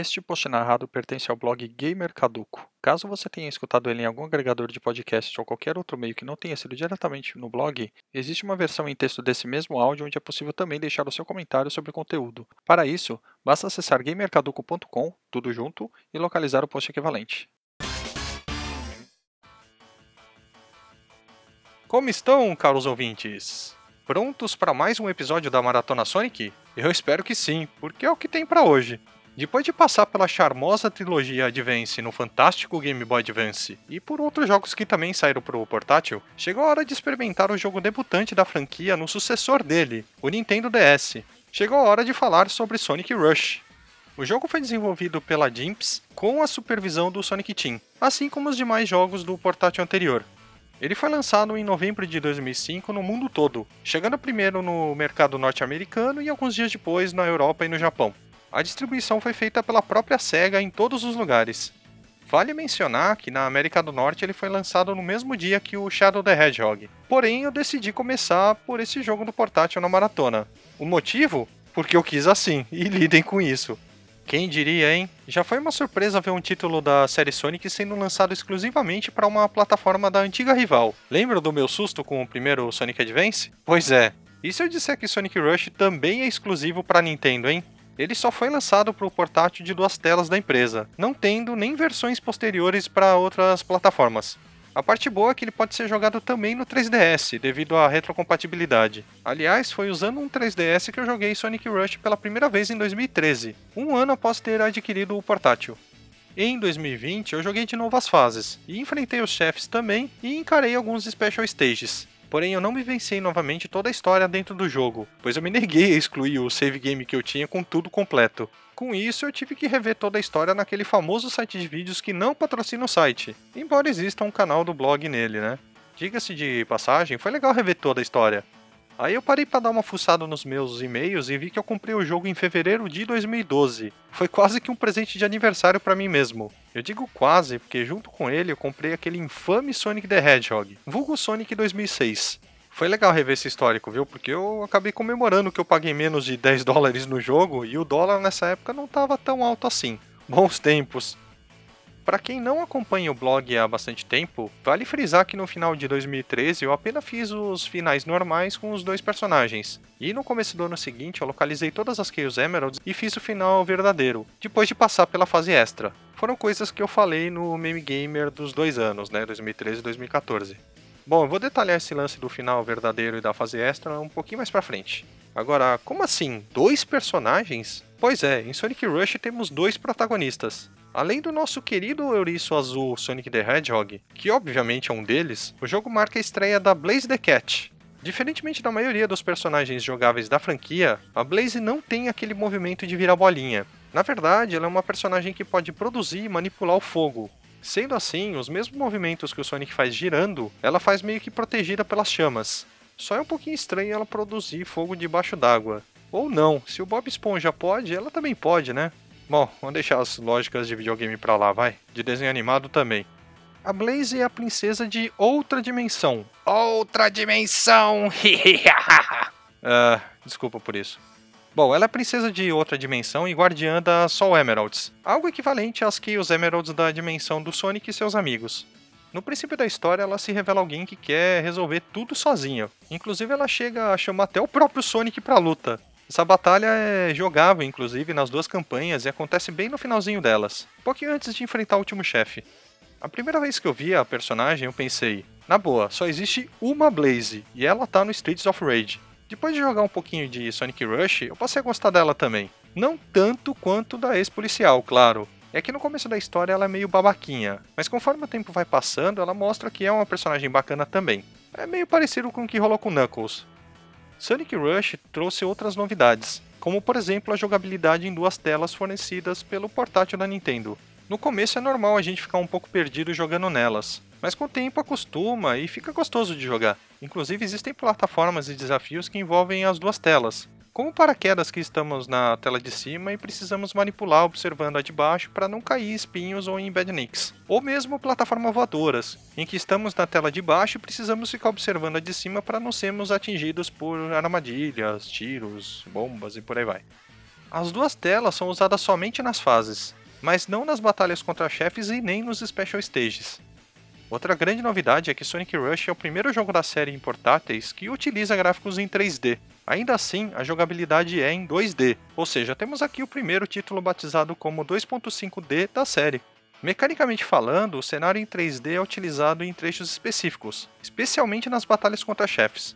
Este post narrado pertence ao blog Gamer Caduco. Caso você tenha escutado ele em algum agregador de podcast ou qualquer outro meio que não tenha sido diretamente no blog, existe uma versão em texto desse mesmo áudio onde é possível também deixar o seu comentário sobre o conteúdo. Para isso, basta acessar gamercaduco.com, tudo junto, e localizar o post equivalente. Como estão, caros ouvintes? Prontos para mais um episódio da Maratona Sonic? Eu espero que sim, porque é o que tem para hoje. Depois de passar pela charmosa trilogia Advance no fantástico Game Boy Advance e por outros jogos que também saíram para o portátil, chegou a hora de experimentar o jogo debutante da franquia no sucessor dele, o Nintendo DS. Chegou a hora de falar sobre Sonic Rush. O jogo foi desenvolvido pela Jimps com a supervisão do Sonic Team, assim como os demais jogos do portátil anterior. Ele foi lançado em novembro de 2005 no mundo todo, chegando primeiro no mercado norte-americano e alguns dias depois na Europa e no Japão a distribuição foi feita pela própria SEGA em todos os lugares. Vale mencionar que na América do Norte ele foi lançado no mesmo dia que o Shadow the Hedgehog. Porém, eu decidi começar por esse jogo do portátil na maratona. O motivo? Porque eu quis assim, e lidem com isso. Quem diria, hein? Já foi uma surpresa ver um título da série Sonic sendo lançado exclusivamente para uma plataforma da antiga rival. Lembra do meu susto com o primeiro Sonic Advance? Pois é. E se eu disser que Sonic Rush também é exclusivo para Nintendo, hein? Ele só foi lançado para o portátil de duas telas da empresa, não tendo nem versões posteriores para outras plataformas. A parte boa é que ele pode ser jogado também no 3DS, devido à retrocompatibilidade. Aliás, foi usando um 3DS que eu joguei Sonic Rush pela primeira vez em 2013, um ano após ter adquirido o portátil. Em 2020, eu joguei de novo as fases, e enfrentei os chefes também e encarei alguns Special Stages. Porém, eu não vivenciei novamente toda a história dentro do jogo, pois eu me neguei a excluir o save game que eu tinha com tudo completo. Com isso, eu tive que rever toda a história naquele famoso site de vídeos que não patrocina o site, embora exista um canal do blog nele, né? Diga-se de passagem, foi legal rever toda a história. Aí eu parei para dar uma fuçada nos meus e-mails e vi que eu comprei o jogo em fevereiro de 2012. Foi quase que um presente de aniversário para mim mesmo. Eu digo quase porque junto com ele eu comprei aquele infame Sonic the Hedgehog, vulgo Sonic 2006. Foi legal rever esse histórico, viu? Porque eu acabei comemorando que eu paguei menos de 10 dólares no jogo e o dólar nessa época não estava tão alto assim. Bons tempos. Para quem não acompanha o blog há bastante tempo, vale frisar que no final de 2013 eu apenas fiz os finais normais com os dois personagens. E no começo do ano seguinte eu localizei todas as Chaos Emeralds e fiz o final verdadeiro, depois de passar pela fase extra. Foram coisas que eu falei no Meme Gamer dos dois anos, né, 2013 e 2014. Bom, eu vou detalhar esse lance do final verdadeiro e da fase extra um pouquinho mais pra frente. Agora, como assim? Dois personagens? Pois é, em Sonic Rush temos dois protagonistas. Além do nosso querido Euriço Azul Sonic the Hedgehog, que obviamente é um deles, o jogo marca a estreia da Blaze the Cat. Diferentemente da maioria dos personagens jogáveis da franquia, a Blaze não tem aquele movimento de virar bolinha. Na verdade, ela é uma personagem que pode produzir e manipular o fogo. Sendo assim, os mesmos movimentos que o Sonic faz girando, ela faz meio que protegida pelas chamas. Só é um pouquinho estranho ela produzir fogo debaixo d'água. Ou não, se o Bob Esponja pode, ela também pode, né? Bom, vamos deixar as lógicas de videogame pra lá, vai. De desenho animado também. A Blaze é a princesa de outra dimensão. Outra dimensão! uh, desculpa por isso. Bom, ela é princesa de outra dimensão e guardiã da Soul Emeralds, algo equivalente às que os Emeralds da dimensão do Sonic e seus amigos. No princípio da história, ela se revela alguém que quer resolver tudo sozinha. Inclusive, ela chega a chamar até o próprio Sonic pra luta. Essa batalha é jogável, inclusive, nas duas campanhas e acontece bem no finalzinho delas, um pouquinho antes de enfrentar o último chefe. A primeira vez que eu vi a personagem, eu pensei, na boa, só existe uma Blaze e ela tá no Streets of Rage. Depois de jogar um pouquinho de Sonic Rush, eu passei a gostar dela também. Não tanto quanto da ex-policial, claro. É que no começo da história ela é meio babaquinha, mas conforme o tempo vai passando, ela mostra que é uma personagem bacana também. É meio parecido com o que rolou com Knuckles. Sonic Rush trouxe outras novidades, como por exemplo a jogabilidade em duas telas fornecidas pelo portátil da Nintendo. No começo é normal a gente ficar um pouco perdido jogando nelas, mas com o tempo acostuma e fica gostoso de jogar. Inclusive existem plataformas e desafios que envolvem as duas telas, como paraquedas que estamos na tela de cima e precisamos manipular observando a de baixo para não cair espinhos ou em badnicks. Ou mesmo plataformas voadoras, em que estamos na tela de baixo e precisamos ficar observando a de cima para não sermos atingidos por armadilhas, tiros, bombas e por aí vai. As duas telas são usadas somente nas fases, mas não nas batalhas contra chefes e nem nos Special Stages. Outra grande novidade é que Sonic Rush é o primeiro jogo da série em portáteis que utiliza gráficos em 3D. Ainda assim, a jogabilidade é em 2D, ou seja, temos aqui o primeiro título batizado como 2.5D da série. Mecanicamente falando, o cenário em 3D é utilizado em trechos específicos, especialmente nas batalhas contra chefes.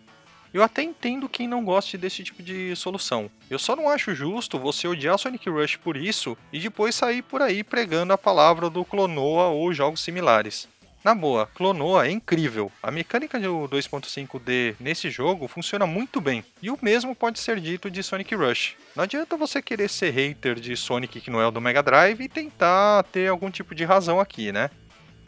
Eu até entendo quem não goste desse tipo de solução. Eu só não acho justo você odiar Sonic Rush por isso e depois sair por aí pregando a palavra do Clonoa ou jogos similares. Na boa, Clonoa é incrível. A mecânica do 2.5D nesse jogo funciona muito bem. E o mesmo pode ser dito de Sonic Rush. Não adianta você querer ser hater de Sonic que não é o do Mega Drive e tentar ter algum tipo de razão aqui, né?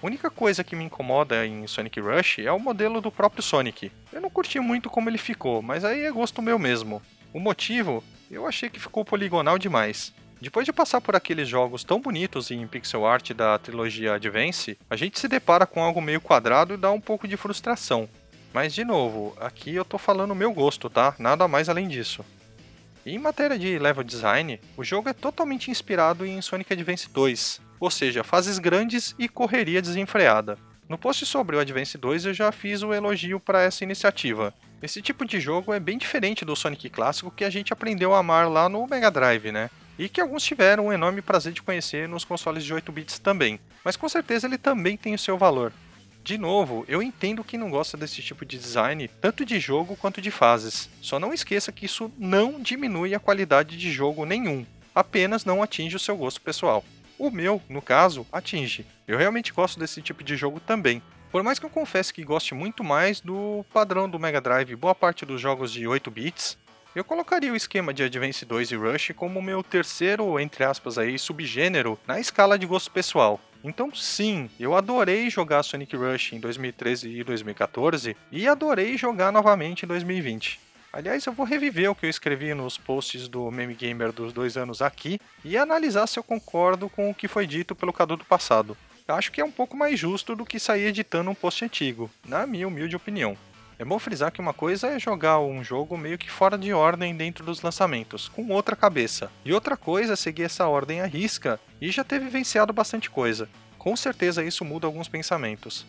A única coisa que me incomoda em Sonic Rush é o modelo do próprio Sonic. Eu não curti muito como ele ficou, mas aí é gosto meu mesmo. O motivo, eu achei que ficou poligonal demais. Depois de passar por aqueles jogos tão bonitos em pixel art da trilogia Advance, a gente se depara com algo meio quadrado e dá um pouco de frustração. Mas de novo, aqui eu tô falando o meu gosto, tá? Nada mais além disso. E em matéria de level design, o jogo é totalmente inspirado em Sonic Advance 2, ou seja, fases grandes e correria desenfreada. No post sobre o Advance 2 eu já fiz o elogio para essa iniciativa. Esse tipo de jogo é bem diferente do Sonic clássico que a gente aprendeu a amar lá no Mega Drive, né? E que alguns tiveram um enorme prazer de conhecer nos consoles de 8 bits também. Mas com certeza ele também tem o seu valor. De novo, eu entendo quem não gosta desse tipo de design, tanto de jogo quanto de fases. Só não esqueça que isso não diminui a qualidade de jogo nenhum, apenas não atinge o seu gosto pessoal. O meu, no caso, atinge. Eu realmente gosto desse tipo de jogo também. Por mais que eu confesse que goste muito mais do padrão do Mega Drive boa parte dos jogos de 8 bits, eu colocaria o esquema de Advance 2 e Rush como meu terceiro, entre aspas aí, subgênero na escala de gosto pessoal. Então sim, eu adorei jogar Sonic Rush em 2013 e 2014 e adorei jogar novamente em 2020. Aliás, eu vou reviver o que eu escrevi nos posts do Meme Gamer dos dois anos aqui e analisar se eu concordo com o que foi dito pelo Cadu do passado. Eu acho que é um pouco mais justo do que sair editando um post antigo, na minha humilde opinião. É bom frisar que uma coisa é jogar um jogo meio que fora de ordem dentro dos lançamentos, com outra cabeça, e outra coisa é seguir essa ordem à risca e já ter vivenciado bastante coisa. Com certeza isso muda alguns pensamentos.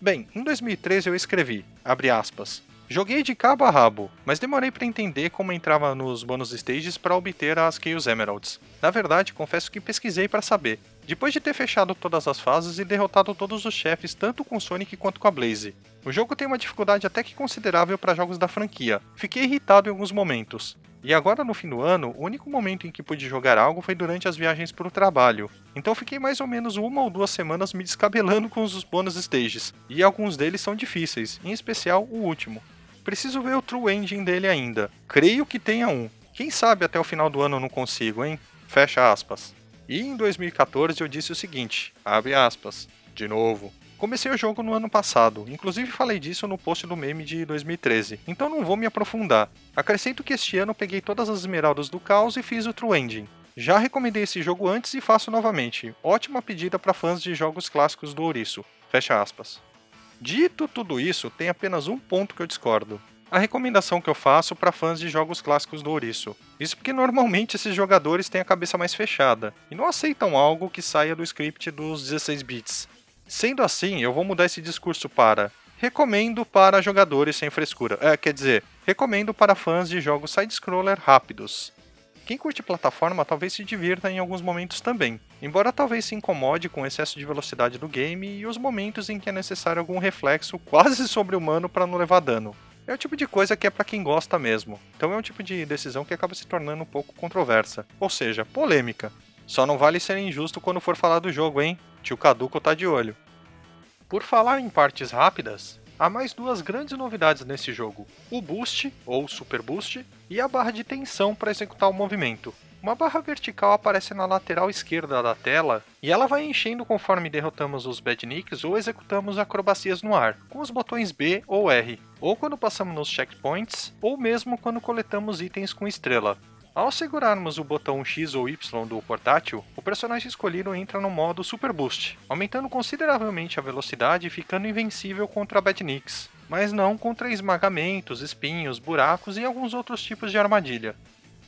Bem, em 2013 eu escrevi, abre aspas, Joguei de cabo a rabo, mas demorei para entender como entrava nos bônus stages para obter as Chaos Emeralds. Na verdade, confesso que pesquisei para saber. Depois de ter fechado todas as fases e derrotado todos os chefes tanto com Sonic quanto com a Blaze. O jogo tem uma dificuldade até que considerável para jogos da franquia. Fiquei irritado em alguns momentos. E agora no fim do ano, o único momento em que pude jogar algo foi durante as viagens para o trabalho. Então fiquei mais ou menos uma ou duas semanas me descabelando com os bônus stages, e alguns deles são difíceis, em especial o último. Preciso ver o True Engine dele ainda. Creio que tenha um. Quem sabe até o final do ano eu não consigo, hein? Fecha aspas. E em 2014 eu disse o seguinte, abre aspas, de novo. Comecei o jogo no ano passado, inclusive falei disso no post do meme de 2013, então não vou me aprofundar. Acrescento que este ano peguei todas as esmeraldas do caos e fiz o True Ending. Já recomendei esse jogo antes e faço novamente. Ótima pedida para fãs de jogos clássicos do Ouriço. Fecha aspas. Dito tudo isso, tem apenas um ponto que eu discordo. A recomendação que eu faço para fãs de jogos clássicos do Ouriço. Isso porque normalmente esses jogadores têm a cabeça mais fechada e não aceitam algo que saia do script dos 16 bits. Sendo assim, eu vou mudar esse discurso para recomendo para jogadores sem frescura. É, quer dizer, recomendo para fãs de jogos side-scroller rápidos. Quem curte plataforma talvez se divirta em alguns momentos também, embora talvez se incomode com o excesso de velocidade do game e os momentos em que é necessário algum reflexo quase sobre-humano para não levar dano. É o tipo de coisa que é para quem gosta mesmo, então é um tipo de decisão que acaba se tornando um pouco controversa, ou seja, polêmica. Só não vale ser injusto quando for falar do jogo, hein? Tio Caduco tá de olho. Por falar em partes rápidas, Há mais duas grandes novidades nesse jogo: o Boost, ou Super Boost, e a barra de tensão para executar o movimento. Uma barra vertical aparece na lateral esquerda da tela e ela vai enchendo conforme derrotamos os badniks ou executamos acrobacias no ar, com os botões B ou R, ou quando passamos nos checkpoints, ou mesmo quando coletamos itens com estrela. Ao segurarmos o botão X ou Y do portátil, o personagem escolhido entra no modo Super Boost, aumentando consideravelmente a velocidade e ficando invencível contra Badniks, mas não contra esmagamentos, espinhos, buracos e alguns outros tipos de armadilha.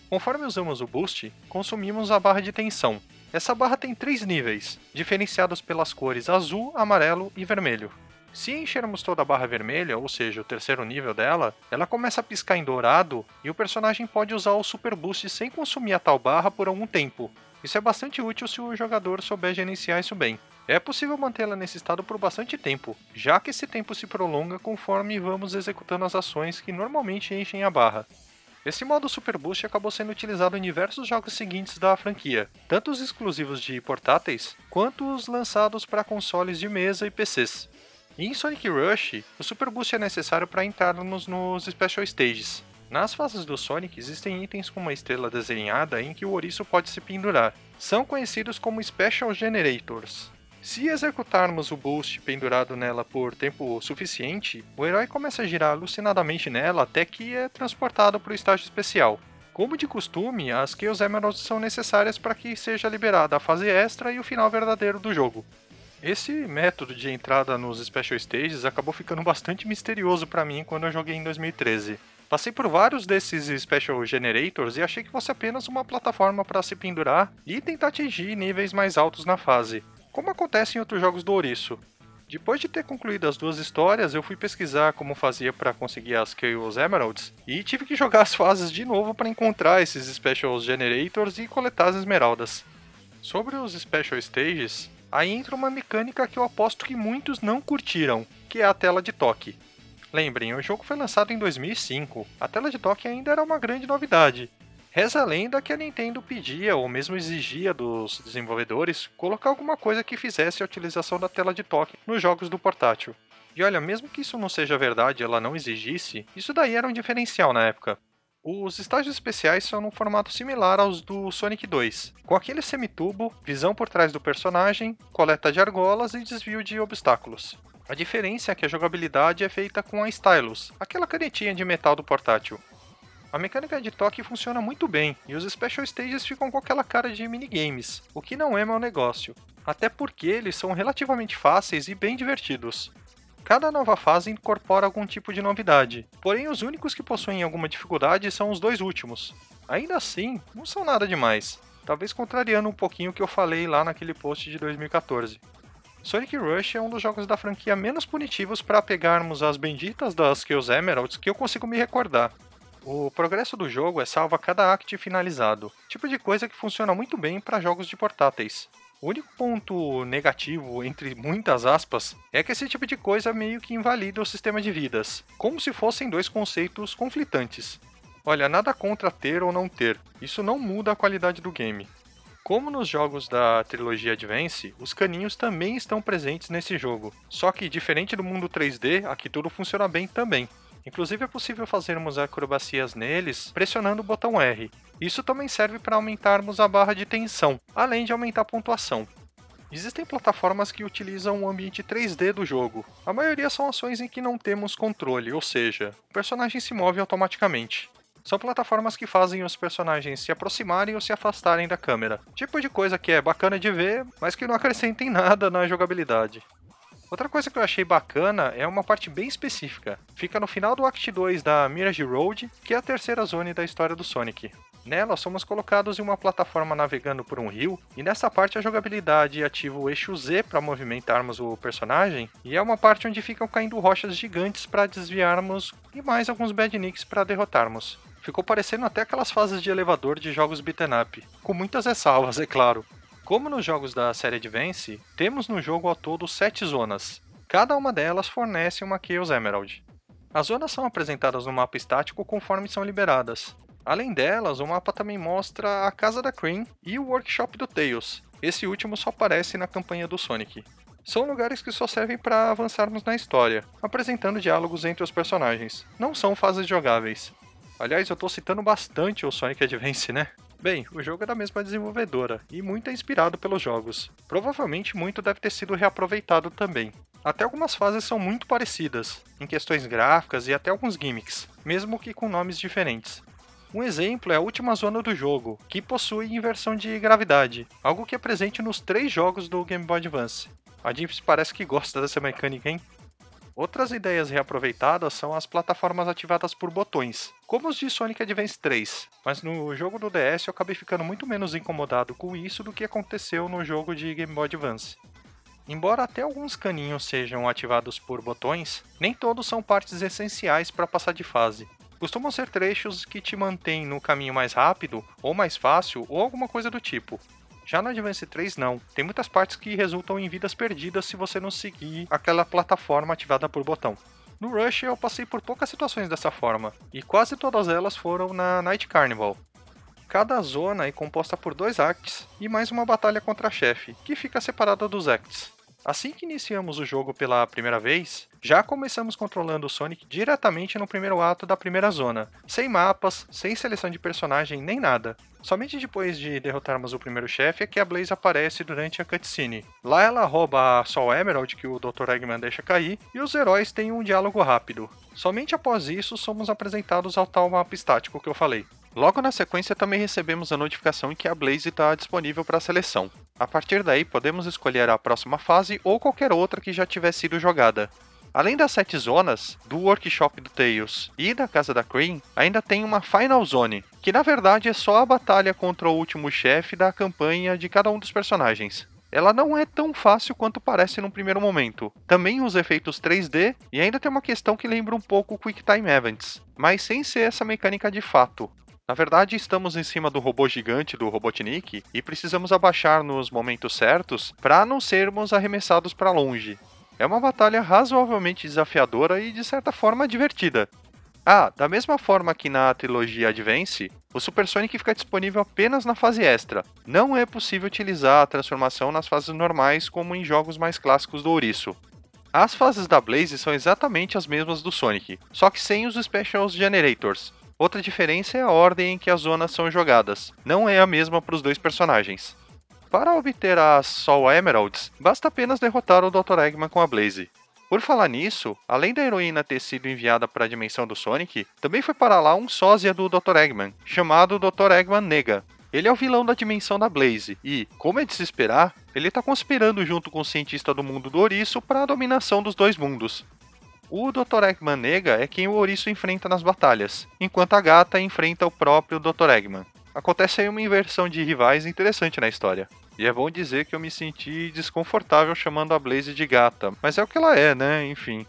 Conforme usamos o boost, consumimos a barra de tensão. Essa barra tem três níveis, diferenciados pelas cores azul, amarelo e vermelho. Se enchermos toda a barra vermelha, ou seja, o terceiro nível dela, ela começa a piscar em dourado e o personagem pode usar o Super Boost sem consumir a tal barra por algum tempo. Isso é bastante útil se o jogador souber gerenciar isso bem. É possível mantê-la nesse estado por bastante tempo, já que esse tempo se prolonga conforme vamos executando as ações que normalmente enchem a barra. Esse modo Super Boost acabou sendo utilizado em diversos jogos seguintes da franquia, tanto os exclusivos de portáteis, quanto os lançados para consoles de mesa e PCs. Em Sonic Rush, o Super Boost é necessário para entrarmos nos Special Stages. Nas fases do Sonic existem itens com uma estrela desenhada em que o ouriço pode se pendurar. São conhecidos como Special Generators. Se executarmos o boost pendurado nela por tempo suficiente, o herói começa a girar alucinadamente nela até que é transportado para o estágio especial. Como de costume, as Chaos Emeralds são necessárias para que seja liberada a fase extra e o final verdadeiro do jogo. Esse método de entrada nos Special Stages acabou ficando bastante misterioso para mim quando eu joguei em 2013. Passei por vários desses Special Generators e achei que fosse apenas uma plataforma para se pendurar e tentar atingir níveis mais altos na fase como acontece em outros jogos do Ouriço. Depois de ter concluído as duas histórias, eu fui pesquisar como fazia para conseguir as Chaos Emeralds e tive que jogar as fases de novo para encontrar esses Special Generators e coletar as esmeraldas. Sobre os Special Stages, aí entra uma mecânica que eu aposto que muitos não curtiram, que é a tela de toque. Lembrem, o jogo foi lançado em 2005, a tela de toque ainda era uma grande novidade, Reza a lenda que a Nintendo pedia ou mesmo exigia dos desenvolvedores colocar alguma coisa que fizesse a utilização da tela de toque nos jogos do portátil. E olha, mesmo que isso não seja verdade, ela não exigisse, isso daí era um diferencial na época. Os estágios especiais são num formato similar aos do Sonic 2, com aquele semitubo, visão por trás do personagem, coleta de argolas e desvio de obstáculos. A diferença é que a jogabilidade é feita com a Stylus, aquela canetinha de metal do portátil. A mecânica de toque funciona muito bem, e os Special Stages ficam com aquela cara de minigames, o que não é mau negócio, até porque eles são relativamente fáceis e bem divertidos. Cada nova fase incorpora algum tipo de novidade, porém os únicos que possuem alguma dificuldade são os dois últimos. Ainda assim, não são nada demais, talvez contrariando um pouquinho o que eu falei lá naquele post de 2014. Sonic Rush é um dos jogos da franquia menos punitivos para pegarmos as benditas das Kills Emeralds que eu consigo me recordar, o progresso do jogo é salvo a cada act finalizado, tipo de coisa que funciona muito bem para jogos de portáteis. O único ponto negativo, entre muitas aspas, é que esse tipo de coisa meio que invalida o sistema de vidas, como se fossem dois conceitos conflitantes. Olha, nada contra ter ou não ter, isso não muda a qualidade do game. Como nos jogos da trilogia Advance, os caninhos também estão presentes nesse jogo, só que diferente do mundo 3D, aqui tudo funciona bem também. Inclusive é possível fazermos acrobacias neles pressionando o botão R. Isso também serve para aumentarmos a barra de tensão, além de aumentar a pontuação. Existem plataformas que utilizam o ambiente 3D do jogo. A maioria são ações em que não temos controle, ou seja, o personagem se move automaticamente. São plataformas que fazem os personagens se aproximarem ou se afastarem da câmera. Tipo de coisa que é bacana de ver, mas que não acrescentem nada na jogabilidade. Outra coisa que eu achei bacana é uma parte bem específica. Fica no final do Act 2 da Mirage Road, que é a terceira zona da história do Sonic. Nela, somos colocados em uma plataforma navegando por um rio, e nessa parte a jogabilidade ativa o eixo Z para movimentarmos o personagem, e é uma parte onde ficam caindo rochas gigantes para desviarmos e mais alguns badniks para derrotarmos. Ficou parecendo até aquelas fases de elevador de jogos beat'em up, com muitas ressalvas, é claro. Como nos jogos da série Advance, temos no jogo ao todo sete zonas. Cada uma delas fornece uma Chaos Emerald. As zonas são apresentadas no mapa estático conforme são liberadas. Além delas, o mapa também mostra a casa da Cream e o workshop do Tails. Esse último só aparece na campanha do Sonic. São lugares que só servem para avançarmos na história, apresentando diálogos entre os personagens. Não são fases jogáveis. Aliás, eu estou citando bastante o Sonic Advance, né? Bem, o jogo é da mesma desenvolvedora e muito é inspirado pelos jogos. Provavelmente muito deve ter sido reaproveitado também. Até algumas fases são muito parecidas, em questões gráficas e até alguns gimmicks, mesmo que com nomes diferentes. Um exemplo é a última zona do jogo, que possui inversão de gravidade, algo que é presente nos três jogos do Game Boy Advance. A Dips parece que gosta dessa mecânica, hein? Outras ideias reaproveitadas são as plataformas ativadas por botões, como os de Sonic Advance 3, mas no jogo do DS eu acabei ficando muito menos incomodado com isso do que aconteceu no jogo de Game Boy Advance. Embora até alguns caninhos sejam ativados por botões, nem todos são partes essenciais para passar de fase. Costumam ser trechos que te mantêm no caminho mais rápido, ou mais fácil, ou alguma coisa do tipo. Já no Advance 3, não. Tem muitas partes que resultam em vidas perdidas se você não seguir aquela plataforma ativada por botão. No Rush eu passei por poucas situações dessa forma, e quase todas elas foram na Night Carnival. Cada zona é composta por dois acts e mais uma batalha contra chefe, que fica separada dos acts. Assim que iniciamos o jogo pela primeira vez, já começamos controlando o Sonic diretamente no primeiro ato da primeira zona, sem mapas, sem seleção de personagem nem nada. Somente depois de derrotarmos o primeiro chefe é que a Blaze aparece durante a cutscene. Lá ela rouba a Sol Emerald que o Dr. Eggman deixa cair e os heróis têm um diálogo rápido. Somente após isso somos apresentados ao tal mapa estático que eu falei. Logo na sequência também recebemos a notificação que a Blaze está disponível para seleção. A partir daí podemos escolher a próxima fase ou qualquer outra que já tiver sido jogada. Além das sete zonas, do workshop do Tails e da casa da Cream, ainda tem uma Final Zone, que na verdade é só a batalha contra o último chefe da campanha de cada um dos personagens. Ela não é tão fácil quanto parece num primeiro momento. Também usa efeitos 3D e ainda tem uma questão que lembra um pouco o Quick Time Events, mas sem ser essa mecânica de fato. Na verdade, estamos em cima do robô gigante do Robotnik e precisamos abaixar nos momentos certos para não sermos arremessados para longe. É uma batalha razoavelmente desafiadora e de certa forma divertida. Ah, da mesma forma que na trilogia Advance, o Super Sonic fica disponível apenas na fase extra. Não é possível utilizar a transformação nas fases normais como em jogos mais clássicos do ouriço. As fases da Blaze são exatamente as mesmas do Sonic, só que sem os Special Generators, Outra diferença é a ordem em que as zonas são jogadas, não é a mesma para os dois personagens. Para obter as Soul Emeralds, basta apenas derrotar o Dr. Eggman com a Blaze. Por falar nisso, além da heroína ter sido enviada para a dimensão do Sonic, também foi para lá um sósia do Dr. Eggman, chamado Dr. Eggman Nega. Ele é o vilão da dimensão da Blaze e, como é de se esperar, ele está conspirando junto com o cientista do mundo do Ouriço para a dominação dos dois mundos. O Dr. Eggman Nega é quem o Ouriço enfrenta nas batalhas, enquanto a gata enfrenta o próprio Dr. Eggman. Acontece aí uma inversão de rivais interessante na história. E é bom dizer que eu me senti desconfortável chamando a Blaze de gata, mas é o que ela é, né? Enfim.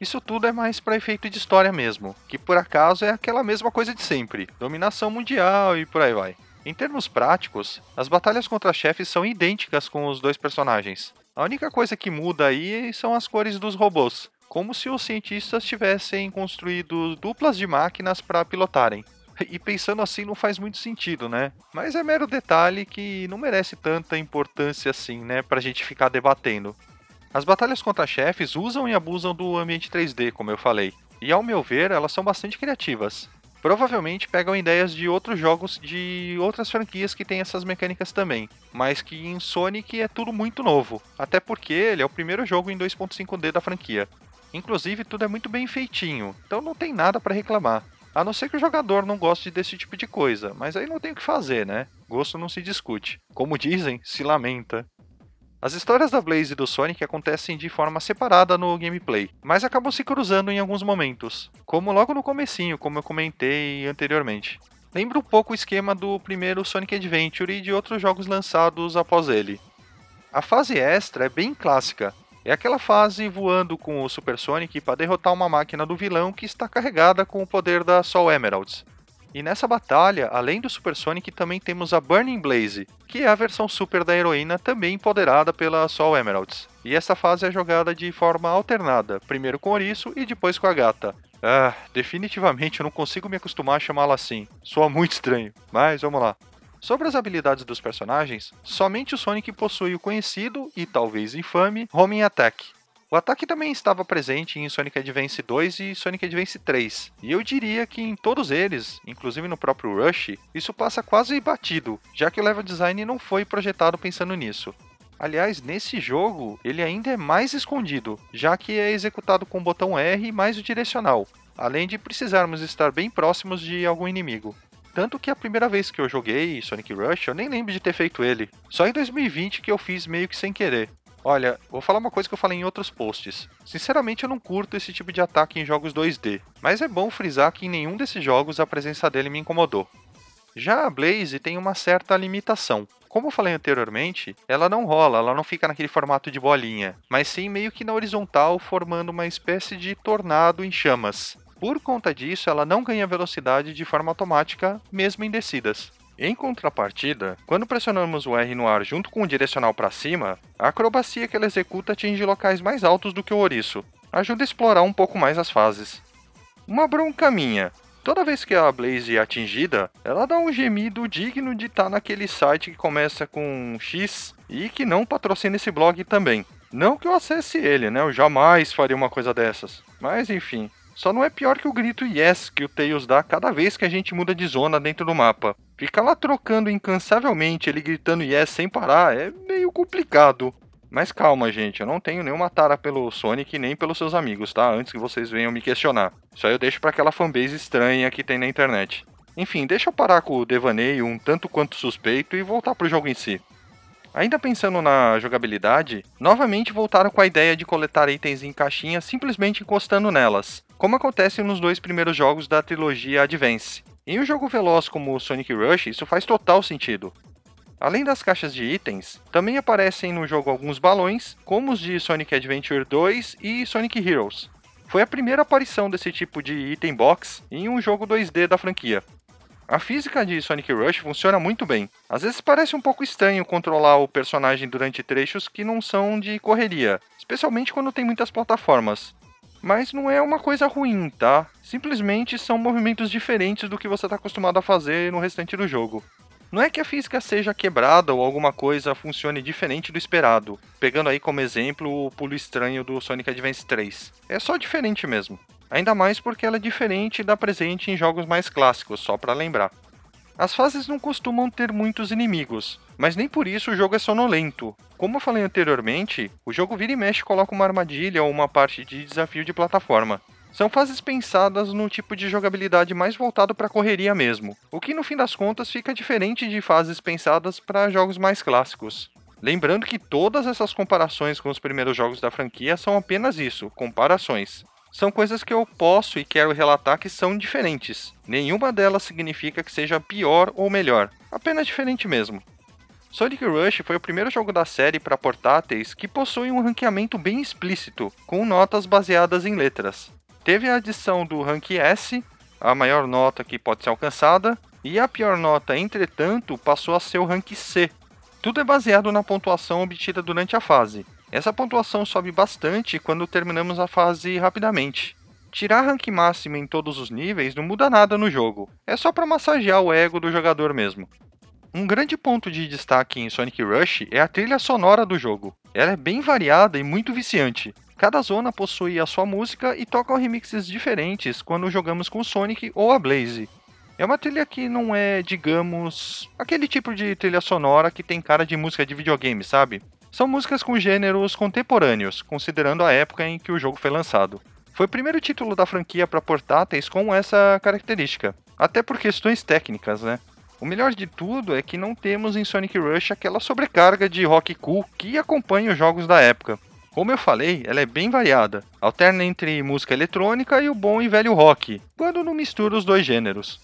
Isso tudo é mais para efeito de história mesmo, que por acaso é aquela mesma coisa de sempre: dominação mundial e por aí vai. Em termos práticos, as batalhas contra chefes são idênticas com os dois personagens. A única coisa que muda aí são as cores dos robôs, como se os cientistas tivessem construído duplas de máquinas para pilotarem. E pensando assim não faz muito sentido, né? Mas é mero detalhe que não merece tanta importância assim, né, pra gente ficar debatendo. As batalhas contra chefes usam e abusam do ambiente 3D, como eu falei. E ao meu ver, elas são bastante criativas. Provavelmente pegam ideias de outros jogos de outras franquias que têm essas mecânicas também, mas que em Sonic é tudo muito novo, até porque ele é o primeiro jogo em 2.5D da franquia. Inclusive, tudo é muito bem feitinho, então não tem nada para reclamar. A não ser que o jogador não goste desse tipo de coisa, mas aí não tem o que fazer, né? Gosto não se discute. Como dizem, se lamenta. As histórias da Blaze e do Sonic acontecem de forma separada no gameplay, mas acabam se cruzando em alguns momentos, como logo no comecinho, como eu comentei anteriormente. Lembra um pouco o esquema do primeiro Sonic Adventure e de outros jogos lançados após ele. A fase extra é bem clássica, é aquela fase voando com o Super Sonic para derrotar uma máquina do vilão que está carregada com o poder da Soul Emeralds. E nessa batalha, além do Super Sonic, também temos a Burning Blaze, que é a versão super da heroína também empoderada pela Soul Emeralds. E essa fase é jogada de forma alternada, primeiro com o Ouriço e depois com a gata. Ah, definitivamente eu não consigo me acostumar a chamá-la assim. Soa muito estranho, mas vamos lá. Sobre as habilidades dos personagens, somente o Sonic possui o conhecido e talvez infame Homing Attack. O ataque também estava presente em Sonic Advance 2 e Sonic Advance 3, e eu diria que em todos eles, inclusive no próprio Rush, isso passa quase batido, já que o level design não foi projetado pensando nisso. Aliás, nesse jogo, ele ainda é mais escondido, já que é executado com o botão R mais o direcional, além de precisarmos estar bem próximos de algum inimigo. Tanto que a primeira vez que eu joguei Sonic Rush, eu nem lembro de ter feito ele. Só em 2020 que eu fiz meio que sem querer. Olha, vou falar uma coisa que eu falei em outros posts. Sinceramente, eu não curto esse tipo de ataque em jogos 2D, mas é bom frisar que em nenhum desses jogos a presença dele me incomodou. Já a Blaze tem uma certa limitação. Como eu falei anteriormente, ela não rola, ela não fica naquele formato de bolinha, mas sim meio que na horizontal, formando uma espécie de tornado em chamas. Por conta disso, ela não ganha velocidade de forma automática, mesmo em descidas. Em contrapartida, quando pressionamos o R no ar junto com o direcional para cima, a acrobacia que ela executa atinge locais mais altos do que o ouriço. Ajuda a explorar um pouco mais as fases. Uma bronca minha. Toda vez que a Blaze é atingida, ela dá um gemido digno de estar tá naquele site que começa com X e que não patrocina esse blog também. Não que eu acesse ele, né? Eu jamais faria uma coisa dessas. Mas enfim, só não é pior que o grito yes que o Tails dá cada vez que a gente muda de zona dentro do mapa. Ficar lá trocando incansavelmente, ele gritando yes sem parar, é meio complicado. Mas calma, gente, eu não tenho nenhuma tara pelo Sonic nem pelos seus amigos, tá? Antes que vocês venham me questionar. Isso aí eu deixo para aquela fanbase estranha que tem na internet. Enfim, deixa eu parar com o devaneio um tanto quanto suspeito e voltar pro jogo em si. Ainda pensando na jogabilidade, novamente voltaram com a ideia de coletar itens em caixinhas simplesmente encostando nelas, como acontece nos dois primeiros jogos da trilogia Advance. Em um jogo veloz como Sonic Rush, isso faz total sentido. Além das caixas de itens, também aparecem no jogo alguns balões, como os de Sonic Adventure 2 e Sonic Heroes. Foi a primeira aparição desse tipo de item box em um jogo 2D da franquia. A física de Sonic Rush funciona muito bem. Às vezes parece um pouco estranho controlar o personagem durante trechos que não são de correria, especialmente quando tem muitas plataformas. Mas não é uma coisa ruim, tá? Simplesmente são movimentos diferentes do que você está acostumado a fazer no restante do jogo. Não é que a física seja quebrada ou alguma coisa funcione diferente do esperado, pegando aí como exemplo o pulo estranho do Sonic Advance 3. É só diferente mesmo. Ainda mais porque ela é diferente da presente em jogos mais clássicos, só para lembrar. As fases não costumam ter muitos inimigos, mas nem por isso o jogo é sonolento. Como eu falei anteriormente, o jogo vira e mexe coloca uma armadilha ou uma parte de desafio de plataforma. São fases pensadas no tipo de jogabilidade mais voltado para correria mesmo, o que no fim das contas fica diferente de fases pensadas para jogos mais clássicos. Lembrando que todas essas comparações com os primeiros jogos da franquia são apenas isso, comparações são coisas que eu posso e quero relatar que são diferentes. Nenhuma delas significa que seja pior ou melhor, apenas diferente mesmo. Sonic Rush foi o primeiro jogo da série para portáteis que possui um ranqueamento bem explícito, com notas baseadas em letras. Teve a adição do Rank S, a maior nota que pode ser alcançada, e a pior nota, entretanto, passou a ser o Rank C. Tudo é baseado na pontuação obtida durante a fase, essa pontuação sobe bastante quando terminamos a fase rapidamente. Tirar rank máximo em todos os níveis não muda nada no jogo, é só para massagear o ego do jogador mesmo. Um grande ponto de destaque em Sonic Rush é a trilha sonora do jogo. Ela é bem variada e muito viciante. Cada zona possui a sua música e toca remixes diferentes quando jogamos com Sonic ou a Blaze. É uma trilha que não é, digamos, aquele tipo de trilha sonora que tem cara de música de videogame, sabe? São músicas com gêneros contemporâneos, considerando a época em que o jogo foi lançado. Foi o primeiro título da franquia para portáteis com essa característica, até por questões técnicas, né? O melhor de tudo é que não temos em Sonic Rush aquela sobrecarga de rock cool que acompanha os jogos da época. Como eu falei, ela é bem variada, alterna entre música eletrônica e o bom e velho rock, quando não mistura os dois gêneros.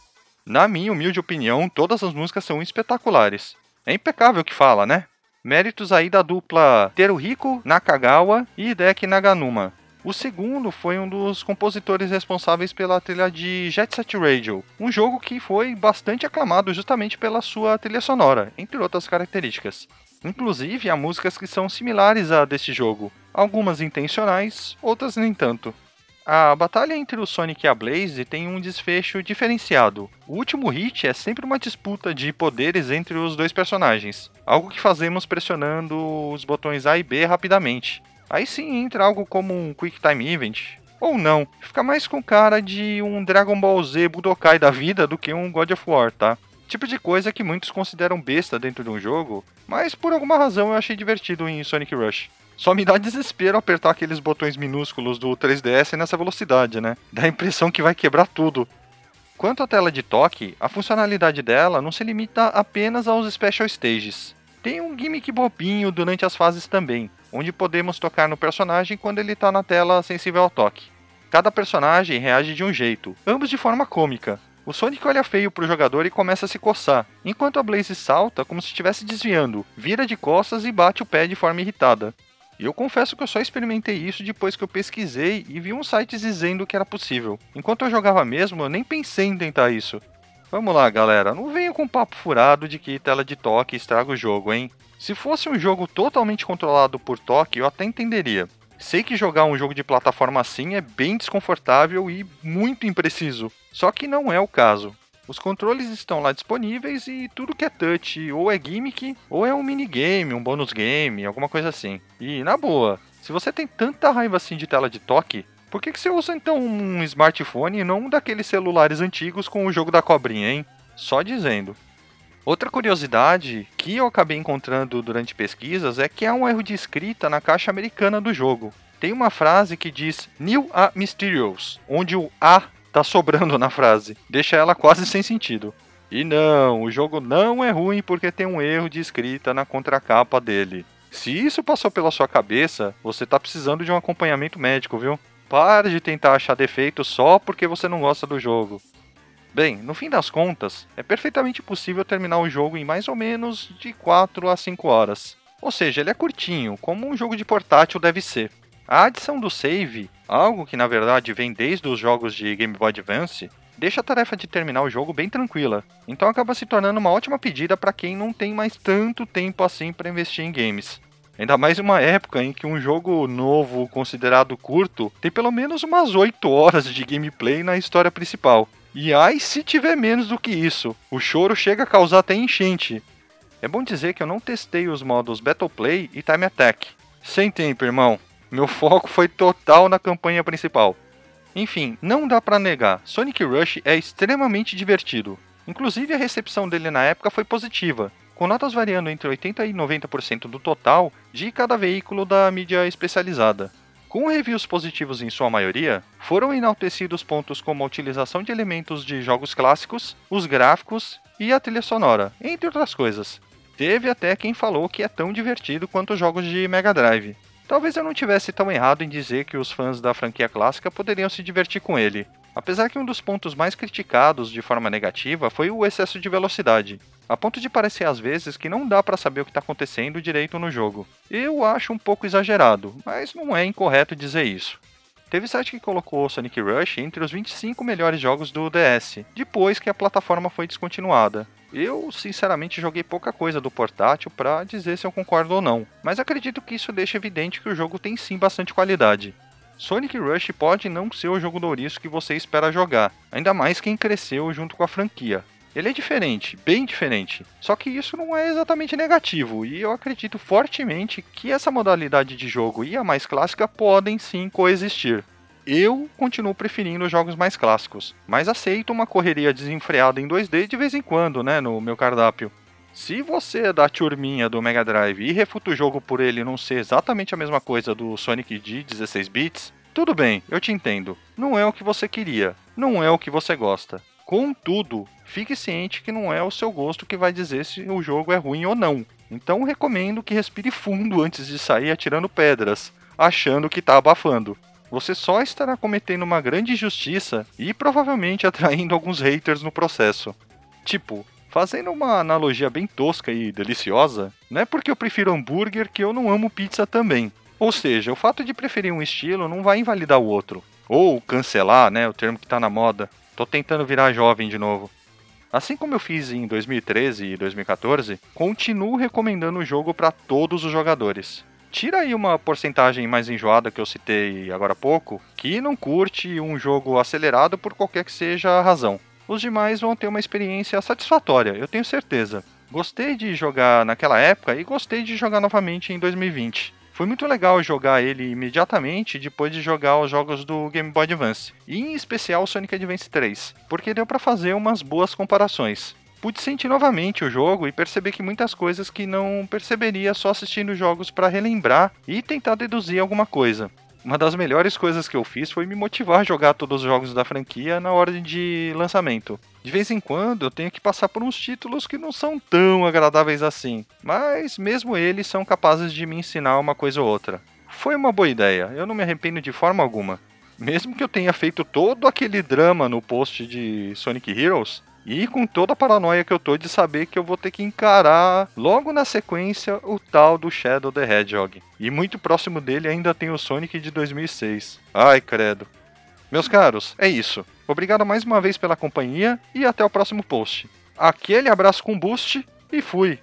Na minha humilde opinião, todas as músicas são espetaculares. É impecável o que fala, né? Méritos aí da dupla Teruhiko Nakagawa e Hideki Naganuma. O segundo foi um dos compositores responsáveis pela trilha de Jet Set Radio, um jogo que foi bastante aclamado justamente pela sua trilha sonora, entre outras características. Inclusive, há músicas que são similares a deste jogo, algumas intencionais, outras nem tanto. A batalha entre o Sonic e a Blaze tem um desfecho diferenciado. O último hit é sempre uma disputa de poderes entre os dois personagens, algo que fazemos pressionando os botões A e B rapidamente. Aí sim entra algo como um Quick Time Event, ou não, fica mais com cara de um Dragon Ball Z Budokai da vida do que um God of War, tá? Tipo de coisa que muitos consideram besta dentro de um jogo, mas por alguma razão eu achei divertido em Sonic Rush. Só me dá desespero apertar aqueles botões minúsculos do 3DS nessa velocidade, né? Dá a impressão que vai quebrar tudo. Quanto à tela de toque, a funcionalidade dela não se limita apenas aos Special Stages. Tem um gimmick bobinho durante as fases também. onde podemos tocar no personagem quando ele está na tela sensível ao toque. Cada personagem reage de um jeito, ambos de forma cômica. O Sonic olha feio pro jogador e começa a se coçar, enquanto a Blaze salta como se estivesse desviando, vira de costas e bate o pé de forma irritada. E eu confesso que eu só experimentei isso depois que eu pesquisei e vi um site dizendo que era possível. Enquanto eu jogava mesmo, eu nem pensei em tentar isso. Vamos lá, galera, não venha com papo furado de que tela de toque estraga o jogo, hein? Se fosse um jogo totalmente controlado por toque, eu até entenderia. Sei que jogar um jogo de plataforma assim é bem desconfortável e muito impreciso, só que não é o caso. Os controles estão lá disponíveis e tudo que é touch ou é gimmick ou é um minigame, um bônus game, alguma coisa assim. E na boa, se você tem tanta raiva assim de tela de toque, por que, que você usa então um smartphone e não um daqueles celulares antigos com o jogo da cobrinha, hein? Só dizendo. Outra curiosidade que eu acabei encontrando durante pesquisas é que há um erro de escrita na caixa americana do jogo. Tem uma frase que diz New a Mysterious, onde o A tá sobrando na frase, deixa ela quase sem sentido. E não, o jogo não é ruim porque tem um erro de escrita na contracapa dele. Se isso passou pela sua cabeça, você tá precisando de um acompanhamento médico, viu? Pare de tentar achar defeito só porque você não gosta do jogo. Bem, no fim das contas, é perfeitamente possível terminar o jogo em mais ou menos de 4 a 5 horas. Ou seja, ele é curtinho, como um jogo de portátil deve ser. A adição do save, algo que na verdade vem desde os jogos de Game Boy Advance, deixa a tarefa de terminar o jogo bem tranquila. Então acaba se tornando uma ótima pedida para quem não tem mais tanto tempo assim para investir em games. Ainda mais uma época em que um jogo novo, considerado curto, tem pelo menos umas 8 horas de gameplay na história principal. E ai se tiver menos do que isso, o choro chega a causar até enchente. É bom dizer que eu não testei os modos Battle Play e Time Attack. Sem tempo, irmão. Meu foco foi total na campanha principal. Enfim, não dá para negar, Sonic Rush é extremamente divertido. Inclusive a recepção dele na época foi positiva, com notas variando entre 80 e 90% do total de cada veículo da mídia especializada. Com reviews positivos em sua maioria, foram enaltecidos pontos como a utilização de elementos de jogos clássicos, os gráficos e a trilha sonora, entre outras coisas. Teve até quem falou que é tão divertido quanto os jogos de Mega Drive, Talvez eu não tivesse tão errado em dizer que os fãs da franquia clássica poderiam se divertir com ele, apesar que um dos pontos mais criticados de forma negativa foi o excesso de velocidade, a ponto de parecer às vezes que não dá para saber o que está acontecendo direito no jogo. Eu acho um pouco exagerado, mas não é incorreto dizer isso. Teve site que colocou Sonic Rush entre os 25 melhores jogos do DS, depois que a plataforma foi descontinuada. Eu, sinceramente, joguei pouca coisa do portátil para dizer se eu concordo ou não, mas acredito que isso deixa evidente que o jogo tem sim bastante qualidade. Sonic Rush pode não ser o jogo do ouriço que você espera jogar, ainda mais quem cresceu junto com a franquia. Ele é diferente, bem diferente. Só que isso não é exatamente negativo, e eu acredito fortemente que essa modalidade de jogo e a mais clássica podem sim coexistir. Eu continuo preferindo os jogos mais clássicos, mas aceito uma correria desenfreada em 2D de vez em quando, né, no meu cardápio. Se você é da turminha do Mega Drive e refuta o jogo por ele não ser exatamente a mesma coisa do Sonic de 16 bits, tudo bem, eu te entendo. Não é o que você queria, não é o que você gosta. Contudo, fique ciente que não é o seu gosto que vai dizer se o jogo é ruim ou não. Então recomendo que respire fundo antes de sair atirando pedras, achando que está abafando. Você só estará cometendo uma grande injustiça e provavelmente atraindo alguns haters no processo. Tipo, fazendo uma analogia bem tosca e deliciosa, não é porque eu prefiro hambúrguer que eu não amo pizza também. Ou seja, o fato de preferir um estilo não vai invalidar o outro. Ou cancelar, né, o termo que está na moda. Tô tentando virar jovem de novo. Assim como eu fiz em 2013 e 2014, continuo recomendando o jogo para todos os jogadores. Tira aí uma porcentagem mais enjoada que eu citei agora há pouco, que não curte um jogo acelerado por qualquer que seja a razão. Os demais vão ter uma experiência satisfatória, eu tenho certeza. Gostei de jogar naquela época e gostei de jogar novamente em 2020. Foi muito legal jogar ele imediatamente depois de jogar os jogos do Game Boy Advance, e em especial Sonic Advance 3, porque deu para fazer umas boas comparações. Pude sentir novamente o jogo e perceber que muitas coisas que não perceberia só assistindo jogos para relembrar e tentar deduzir alguma coisa. Uma das melhores coisas que eu fiz foi me motivar a jogar todos os jogos da franquia na ordem de lançamento. De vez em quando eu tenho que passar por uns títulos que não são tão agradáveis assim, mas mesmo eles são capazes de me ensinar uma coisa ou outra. Foi uma boa ideia, eu não me arrependo de forma alguma. Mesmo que eu tenha feito todo aquele drama no post de Sonic Heroes, e com toda a paranoia que eu tô de saber que eu vou ter que encarar logo na sequência o tal do Shadow the Hedgehog. E muito próximo dele ainda tem o Sonic de 2006. Ai, credo. Meus caros, é isso. Obrigado mais uma vez pela companhia e até o próximo post. Aquele abraço com boost e fui!